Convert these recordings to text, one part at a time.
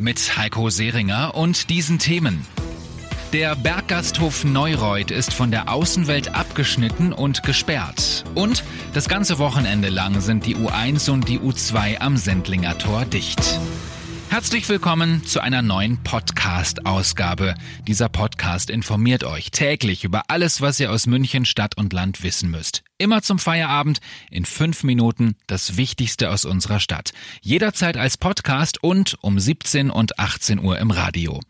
Mit Heiko Seringer und diesen Themen. Der Berggasthof Neureuth ist von der Außenwelt abgeschnitten und gesperrt. Und das ganze Wochenende lang sind die U1 und die U2 am Sendlinger Tor dicht. Herzlich willkommen zu einer neuen Podcast-Ausgabe. Dieser Podcast informiert euch täglich über alles, was ihr aus München, Stadt und Land wissen müsst. Immer zum Feierabend in fünf Minuten das Wichtigste aus unserer Stadt. Jederzeit als Podcast und um 17 und 18 Uhr im Radio.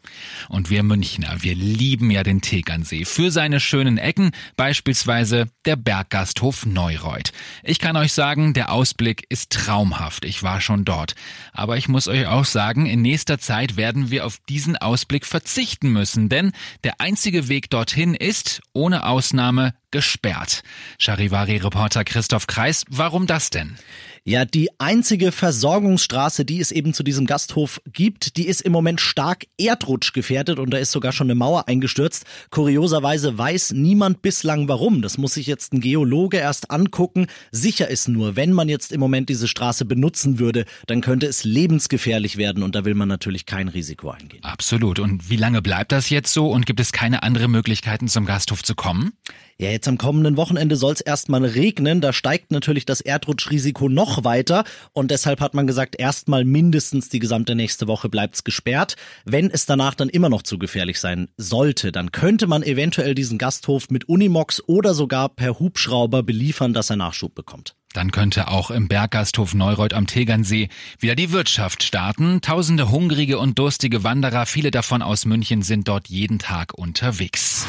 Und wir Münchner, wir lieben ja den Tegernsee für seine schönen Ecken, beispielsweise der Berggasthof Neureuth. Ich kann euch sagen, der Ausblick ist traumhaft. Ich war schon dort. Aber ich muss euch auch sagen, in nächster Zeit werden wir auf diesen Ausblick verzichten müssen, denn der einzige Weg dorthin ist, ohne Ausnahme, gesperrt. Charivari-Reporter Christoph Kreis, warum das denn? Ja, die einzige Versorgungsstraße, die es eben zu diesem Gasthof gibt, die ist im Moment stark erdrutschgefährdet und da ist sogar schon eine Mauer eingestürzt. Kurioserweise weiß niemand bislang warum. Das muss sich jetzt ein Geologe erst angucken. Sicher ist nur, wenn man jetzt im Moment diese Straße benutzen würde, dann könnte es lebensgefährlich werden und da will man natürlich kein Risiko eingehen. Absolut. Und wie lange bleibt das jetzt so und gibt es keine andere Möglichkeiten zum Gasthof zu kommen? Ja, jetzt am kommenden Wochenende soll es erstmal regnen. Da steigt natürlich das Erdrutschrisiko noch weiter. Und deshalb hat man gesagt, erstmal mindestens die gesamte nächste Woche bleibt's gesperrt. Wenn es danach dann immer noch zu gefährlich sein sollte, dann könnte man eventuell diesen Gasthof mit Unimox oder sogar per Hubschrauber beliefern, dass er Nachschub bekommt. Dann könnte auch im Berggasthof Neureuth am Tegernsee wieder die Wirtschaft starten. Tausende hungrige und durstige Wanderer, viele davon aus München, sind dort jeden Tag unterwegs.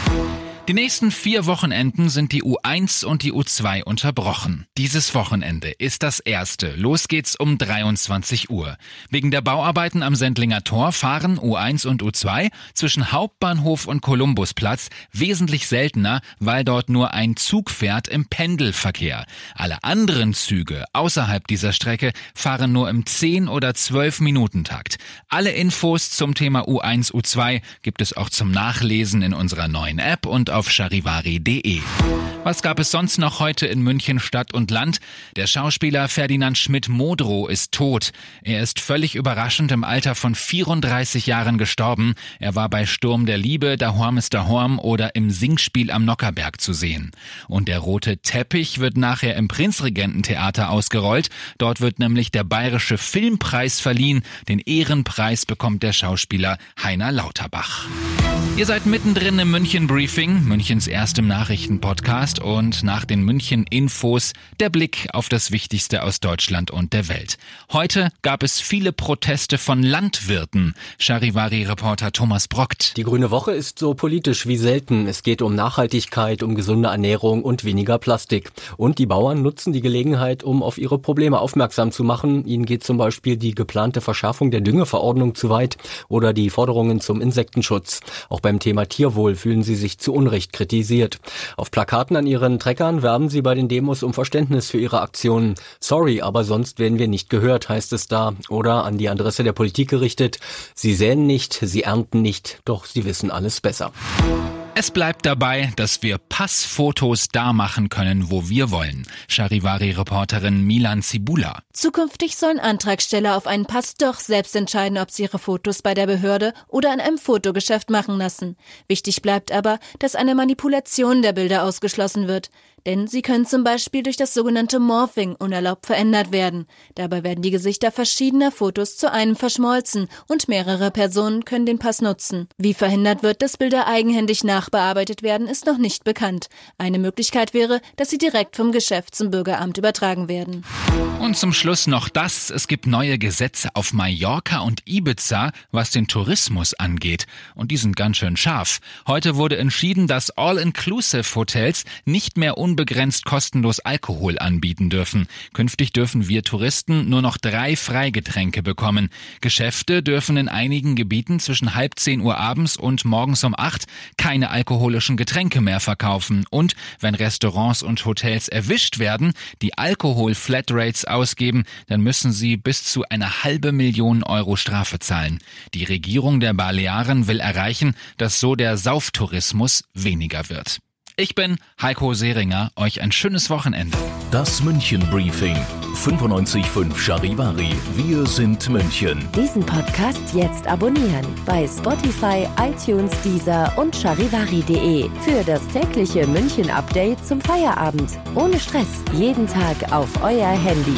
Die nächsten vier Wochenenden sind die U1 und die U2 unterbrochen. Dieses Wochenende ist das erste. Los geht's um 23 Uhr. Wegen der Bauarbeiten am Sendlinger Tor fahren U1 und U2 zwischen Hauptbahnhof und Kolumbusplatz wesentlich seltener, weil dort nur ein Zug fährt im Pendelverkehr. Alle anderen Züge außerhalb dieser Strecke fahren nur im 10 oder 12 Minuten Takt. Alle Infos zum Thema U1, U2 gibt es auch zum Nachlesen in unserer neuen App und auf charivari.de. Was gab es sonst noch heute in München Stadt und Land? Der Schauspieler Ferdinand Schmidt-Modrow ist tot. Er ist völlig überraschend im Alter von 34 Jahren gestorben. Er war bei Sturm der Liebe, Da Horm ist Da Horm oder im Singspiel am Nockerberg zu sehen. Und der rote Teppich wird nachher im Prinzregententheater ausgerollt. Dort wird nämlich der Bayerische Filmpreis verliehen. Den Ehrenpreis bekommt der Schauspieler Heiner Lauterbach. Ihr seid mittendrin im München Briefing, Münchens erstem Nachrichtenpodcast und nach den München Infos der Blick auf das Wichtigste aus Deutschland und der Welt. Heute gab es viele Proteste von Landwirten. Charivari-Reporter Thomas Brockt. Die Grüne Woche ist so politisch wie selten. Es geht um Nachhaltigkeit, um gesunde Ernährung und weniger Plastik. Und die Bauern nutzen die Gelegenheit, um auf ihre Probleme aufmerksam zu machen. Ihnen geht zum Beispiel die geplante Verschärfung der Düngeverordnung zu weit oder die Forderungen zum Insektenschutz. Auch beim Thema Tierwohl fühlen sie sich zu Unrecht kritisiert. Auf Plakaten an ihren Treckern werben sie bei den Demos um Verständnis für ihre Aktionen. Sorry, aber sonst werden wir nicht gehört, heißt es da. Oder an die Adresse der Politik gerichtet. Sie säen nicht, sie ernten nicht, doch sie wissen alles besser. Es bleibt dabei, dass wir Passfotos da machen können, wo wir wollen. Charivari-Reporterin Milan Zibula. Zukünftig sollen Antragsteller auf einen Pass doch selbst entscheiden, ob sie ihre Fotos bei der Behörde oder in einem Fotogeschäft machen lassen. Wichtig bleibt aber, dass eine Manipulation der Bilder ausgeschlossen wird. Denn sie können zum Beispiel durch das sogenannte Morphing unerlaubt verändert werden. Dabei werden die Gesichter verschiedener Fotos zu einem verschmolzen und mehrere Personen können den Pass nutzen. Wie verhindert wird, dass Bilder eigenhändig nach nachbearbeitet werden, ist noch nicht bekannt. Eine Möglichkeit wäre, dass sie direkt vom Geschäft zum Bürgeramt übertragen werden. Und zum Schluss noch das. Es gibt neue Gesetze auf Mallorca und Ibiza, was den Tourismus angeht. Und die sind ganz schön scharf. Heute wurde entschieden, dass All-Inclusive-Hotels nicht mehr unbegrenzt kostenlos Alkohol anbieten dürfen. Künftig dürfen wir Touristen nur noch drei Freigetränke bekommen. Geschäfte dürfen in einigen Gebieten zwischen halb zehn Uhr abends und morgens um acht keine alkoholischen Getränke mehr verkaufen. Und wenn Restaurants und Hotels erwischt werden, die Alkohol-Flatrates ausgeben, dann müssen sie bis zu eine halbe Million Euro Strafe zahlen. Die Regierung der Balearen will erreichen, dass so der Sauftourismus weniger wird. Ich bin Heiko Seringer, euch ein schönes Wochenende. Das München Briefing 95.5 Charivari. Wir sind München. Diesen Podcast jetzt abonnieren bei Spotify, iTunes, Deezer und charivari.de für das tägliche München Update zum Feierabend. Ohne Stress, jeden Tag auf euer Handy.